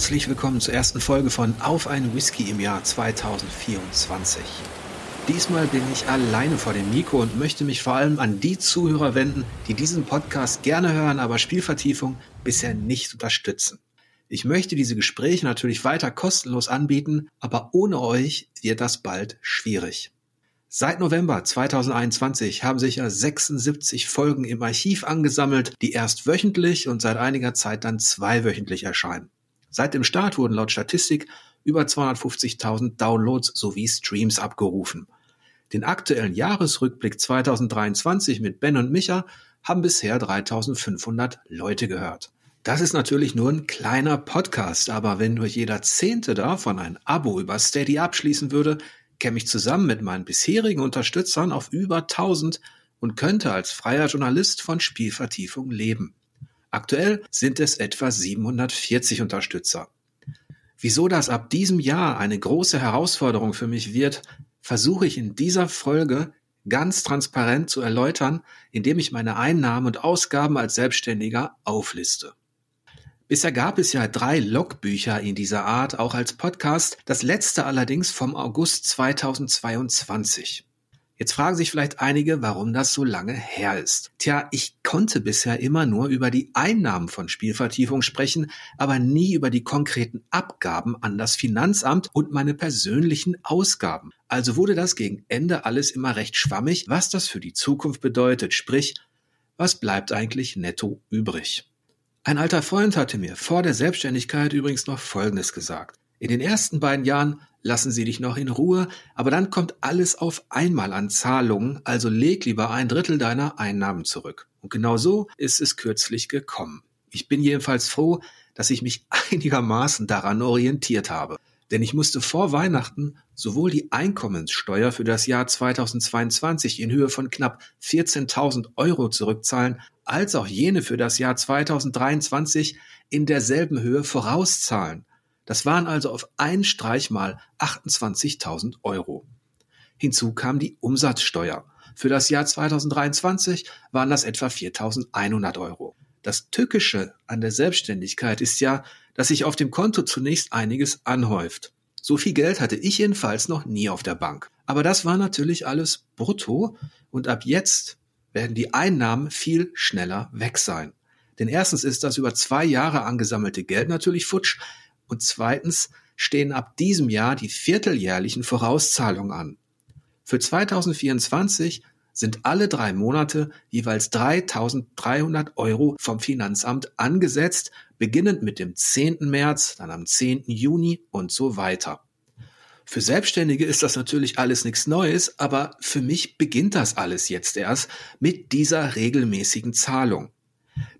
herzlich willkommen zur ersten Folge von Auf einen Whisky im Jahr 2024. Diesmal bin ich alleine vor dem Mikro und möchte mich vor allem an die Zuhörer wenden, die diesen Podcast gerne hören, aber Spielvertiefung bisher nicht unterstützen. Ich möchte diese Gespräche natürlich weiter kostenlos anbieten, aber ohne euch wird das bald schwierig. Seit November 2021 haben sich ja 76 Folgen im Archiv angesammelt, die erst wöchentlich und seit einiger Zeit dann zweiwöchentlich erscheinen. Seit dem Start wurden laut Statistik über 250.000 Downloads sowie Streams abgerufen. Den aktuellen Jahresrückblick 2023 mit Ben und Micha haben bisher 3500 Leute gehört. Das ist natürlich nur ein kleiner Podcast, aber wenn nur jeder Zehnte davon ein Abo über Steady abschließen würde, käme ich zusammen mit meinen bisherigen Unterstützern auf über 1000 und könnte als freier Journalist von Spielvertiefung leben. Aktuell sind es etwa 740 Unterstützer. Wieso das ab diesem Jahr eine große Herausforderung für mich wird, versuche ich in dieser Folge ganz transparent zu erläutern, indem ich meine Einnahmen und Ausgaben als Selbstständiger aufliste. Bisher gab es ja drei Logbücher in dieser Art, auch als Podcast, das letzte allerdings vom August 2022. Jetzt fragen sich vielleicht einige, warum das so lange her ist. Tja, ich konnte bisher immer nur über die Einnahmen von Spielvertiefung sprechen, aber nie über die konkreten Abgaben an das Finanzamt und meine persönlichen Ausgaben. Also wurde das gegen Ende alles immer recht schwammig, was das für die Zukunft bedeutet, sprich, was bleibt eigentlich netto übrig. Ein alter Freund hatte mir vor der Selbstständigkeit übrigens noch Folgendes gesagt. In den ersten beiden Jahren lassen sie dich noch in Ruhe, aber dann kommt alles auf einmal an Zahlungen, also leg lieber ein Drittel deiner Einnahmen zurück. Und genau so ist es kürzlich gekommen. Ich bin jedenfalls froh, dass ich mich einigermaßen daran orientiert habe. Denn ich musste vor Weihnachten sowohl die Einkommenssteuer für das Jahr 2022 in Höhe von knapp 14.000 Euro zurückzahlen, als auch jene für das Jahr 2023 in derselben Höhe vorauszahlen. Das waren also auf einen Streich mal 28.000 Euro. Hinzu kam die Umsatzsteuer. Für das Jahr 2023 waren das etwa 4.100 Euro. Das Tückische an der Selbstständigkeit ist ja, dass sich auf dem Konto zunächst einiges anhäuft. So viel Geld hatte ich jedenfalls noch nie auf der Bank. Aber das war natürlich alles brutto und ab jetzt werden die Einnahmen viel schneller weg sein. Denn erstens ist das über zwei Jahre angesammelte Geld natürlich futsch und zweitens stehen ab diesem Jahr die vierteljährlichen Vorauszahlungen an. Für 2024 sind alle drei Monate jeweils 3.300 Euro vom Finanzamt angesetzt, beginnend mit dem 10. März, dann am 10. Juni und so weiter. Für Selbstständige ist das natürlich alles nichts Neues, aber für mich beginnt das alles jetzt erst mit dieser regelmäßigen Zahlung.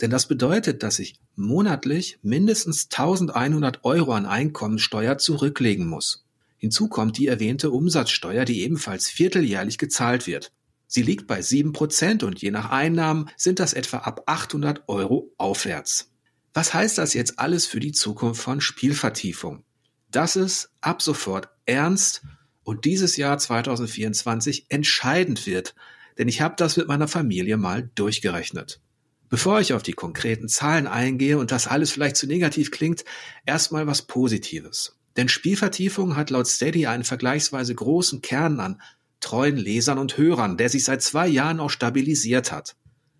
Denn das bedeutet, dass ich monatlich mindestens 1100 Euro an Einkommensteuer zurücklegen muss. Hinzu kommt die erwähnte Umsatzsteuer, die ebenfalls vierteljährlich gezahlt wird. Sie liegt bei 7% und je nach Einnahmen sind das etwa ab 800 Euro aufwärts. Was heißt das jetzt alles für die Zukunft von Spielvertiefung? Dass es ab sofort ernst und dieses Jahr 2024 entscheidend wird, denn ich habe das mit meiner Familie mal durchgerechnet. Bevor ich auf die konkreten Zahlen eingehe und das alles vielleicht zu negativ klingt, erstmal was Positives. Denn Spielvertiefung hat laut Steady einen vergleichsweise großen Kern an treuen Lesern und Hörern, der sich seit zwei Jahren auch stabilisiert hat.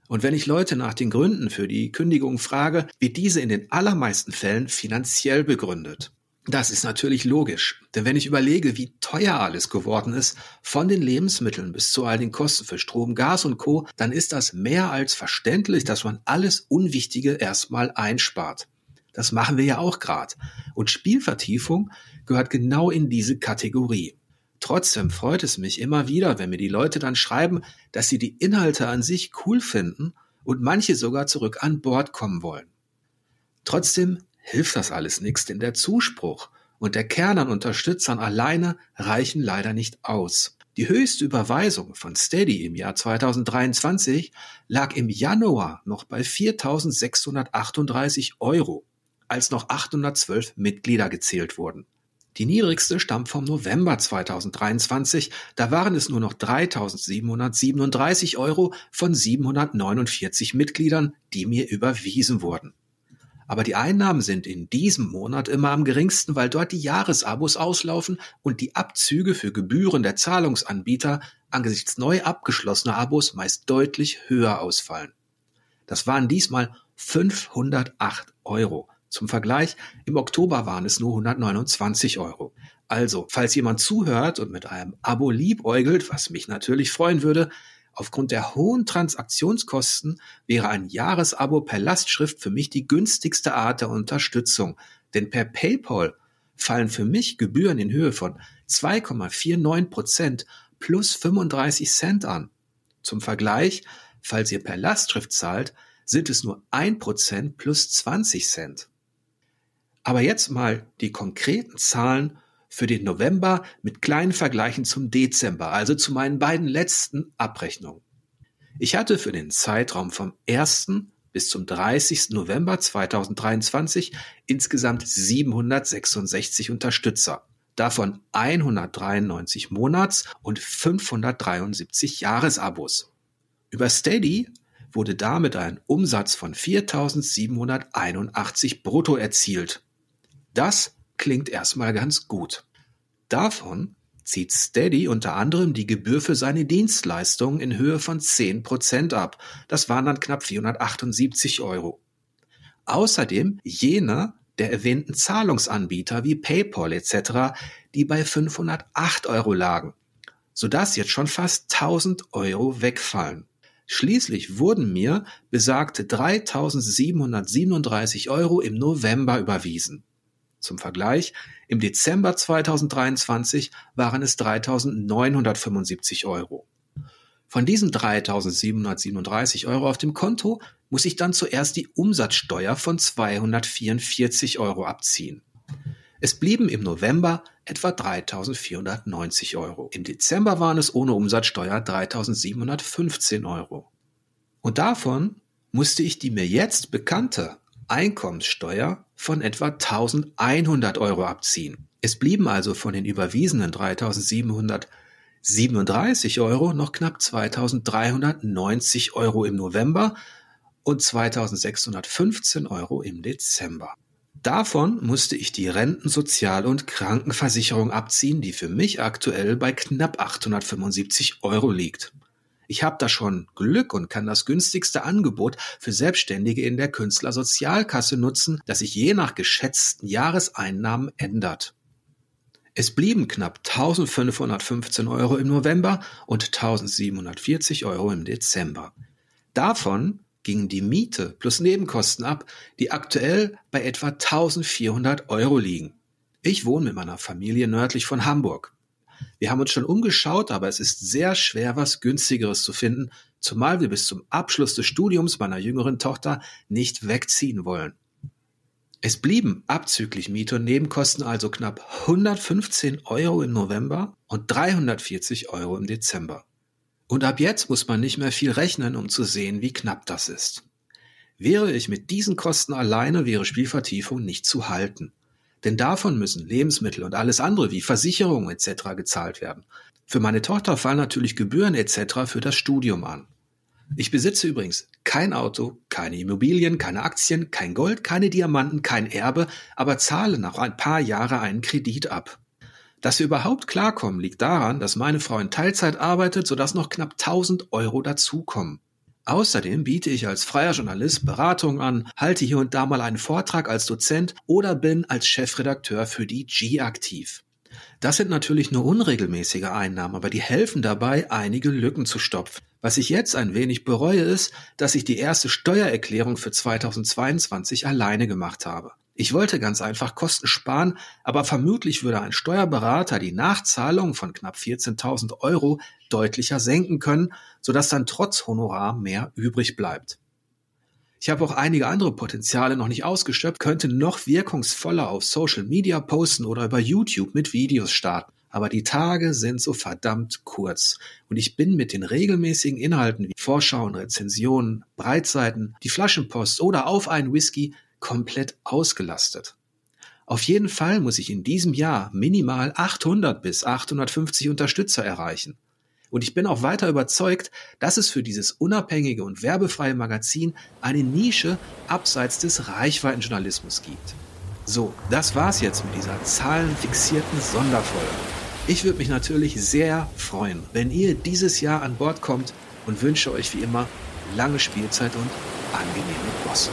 Und wenn ich Leute nach den Gründen für die Kündigung frage, wird diese in den allermeisten Fällen finanziell begründet. Das ist natürlich logisch, denn wenn ich überlege, wie teuer alles geworden ist, von den Lebensmitteln bis zu all den Kosten für Strom, Gas und Co., dann ist das mehr als verständlich, dass man alles Unwichtige erstmal einspart. Das machen wir ja auch gerade. Und Spielvertiefung gehört genau in diese Kategorie. Trotzdem freut es mich immer wieder, wenn mir die Leute dann schreiben, dass sie die Inhalte an sich cool finden und manche sogar zurück an Bord kommen wollen. Trotzdem hilft das alles nichts, denn der Zuspruch und der Kern an Unterstützern alleine reichen leider nicht aus. Die höchste Überweisung von Steady im Jahr 2023 lag im Januar noch bei 4.638 Euro, als noch 812 Mitglieder gezählt wurden. Die niedrigste stammt vom November 2023. Da waren es nur noch 3.737 Euro von 749 Mitgliedern, die mir überwiesen wurden. Aber die Einnahmen sind in diesem Monat immer am geringsten, weil dort die Jahresabos auslaufen und die Abzüge für Gebühren der Zahlungsanbieter angesichts neu abgeschlossener Abos meist deutlich höher ausfallen. Das waren diesmal 508 Euro. Zum Vergleich, im Oktober waren es nur 129 Euro. Also, falls jemand zuhört und mit einem Abo liebäugelt, was mich natürlich freuen würde, Aufgrund der hohen Transaktionskosten wäre ein Jahresabo per Lastschrift für mich die günstigste Art der Unterstützung. Denn per PayPal fallen für mich Gebühren in Höhe von 2,49 Prozent plus 35 Cent an. Zum Vergleich, falls ihr per Lastschrift zahlt, sind es nur 1 Prozent plus 20 Cent. Aber jetzt mal die konkreten Zahlen für den November mit kleinen Vergleichen zum Dezember, also zu meinen beiden letzten Abrechnungen. Ich hatte für den Zeitraum vom 1. bis zum 30. November 2023 insgesamt 766 Unterstützer, davon 193 Monats- und 573 Jahresabos. Über Steady wurde damit ein Umsatz von 4.781 brutto erzielt. Das klingt erstmal ganz gut. Davon zieht Steady unter anderem die Gebühr für seine Dienstleistungen in Höhe von 10% ab. Das waren dann knapp 478 Euro. Außerdem jene der erwähnten Zahlungsanbieter wie PayPal etc., die bei 508 Euro lagen, sodass jetzt schon fast 1000 Euro wegfallen. Schließlich wurden mir besagte 3737 Euro im November überwiesen. Zum Vergleich, im Dezember 2023 waren es 3.975 Euro. Von diesen 3.737 Euro auf dem Konto muss ich dann zuerst die Umsatzsteuer von 244 Euro abziehen. Es blieben im November etwa 3.490 Euro. Im Dezember waren es ohne Umsatzsteuer 3.715 Euro. Und davon musste ich die mir jetzt bekannte Einkommenssteuer von etwa 1100 Euro abziehen. Es blieben also von den überwiesenen 3737 Euro noch knapp 2390 Euro im November und 2615 Euro im Dezember. Davon musste ich die Renten-, Sozial- und Krankenversicherung abziehen, die für mich aktuell bei knapp 875 Euro liegt. Ich habe da schon Glück und kann das günstigste Angebot für Selbstständige in der Künstlersozialkasse nutzen, das sich je nach geschätzten Jahreseinnahmen ändert. Es blieben knapp 1515 Euro im November und 1740 Euro im Dezember. Davon gingen die Miete plus Nebenkosten ab, die aktuell bei etwa 1400 Euro liegen. Ich wohne mit meiner Familie nördlich von Hamburg. Wir haben uns schon umgeschaut, aber es ist sehr schwer, was günstigeres zu finden, zumal wir bis zum Abschluss des Studiums meiner jüngeren Tochter nicht wegziehen wollen. Es blieben abzüglich Miete und Nebenkosten also knapp 115 Euro im November und 340 Euro im Dezember. Und ab jetzt muss man nicht mehr viel rechnen, um zu sehen, wie knapp das ist. Wäre ich mit diesen Kosten alleine, wäre Spielvertiefung nicht zu halten. Denn davon müssen Lebensmittel und alles andere wie Versicherungen etc. gezahlt werden. Für meine Tochter fallen natürlich Gebühren etc. für das Studium an. Ich besitze übrigens kein Auto, keine Immobilien, keine Aktien, kein Gold, keine Diamanten, kein Erbe, aber zahle nach ein paar Jahren einen Kredit ab. Dass wir überhaupt klarkommen, liegt daran, dass meine Frau in Teilzeit arbeitet, sodass noch knapp 1000 Euro dazukommen. Außerdem biete ich als freier Journalist Beratung an, halte hier und da mal einen Vortrag als Dozent oder bin als Chefredakteur für die G aktiv. Das sind natürlich nur unregelmäßige Einnahmen, aber die helfen dabei, einige Lücken zu stopfen. Was ich jetzt ein wenig bereue, ist, dass ich die erste Steuererklärung für 2022 alleine gemacht habe. Ich wollte ganz einfach Kosten sparen, aber vermutlich würde ein Steuerberater die Nachzahlung von knapp 14.000 Euro deutlicher senken können, sodass dann trotz Honorar mehr übrig bleibt. Ich habe auch einige andere Potenziale noch nicht ausgeschöpft, könnte noch wirkungsvoller auf Social Media posten oder über YouTube mit Videos starten. Aber die Tage sind so verdammt kurz. Und ich bin mit den regelmäßigen Inhalten wie Vorschauen, Rezensionen, Breitseiten, die Flaschenpost oder auf einen Whisky komplett ausgelastet. Auf jeden Fall muss ich in diesem Jahr minimal 800 bis 850 Unterstützer erreichen. Und ich bin auch weiter überzeugt, dass es für dieses unabhängige und werbefreie Magazin eine Nische abseits des Reichweitenjournalismus gibt. So, das war's jetzt mit dieser zahlenfixierten Sonderfolge. Ich würde mich natürlich sehr freuen, wenn ihr dieses Jahr an Bord kommt und wünsche euch wie immer lange Spielzeit und angenehme Bosse.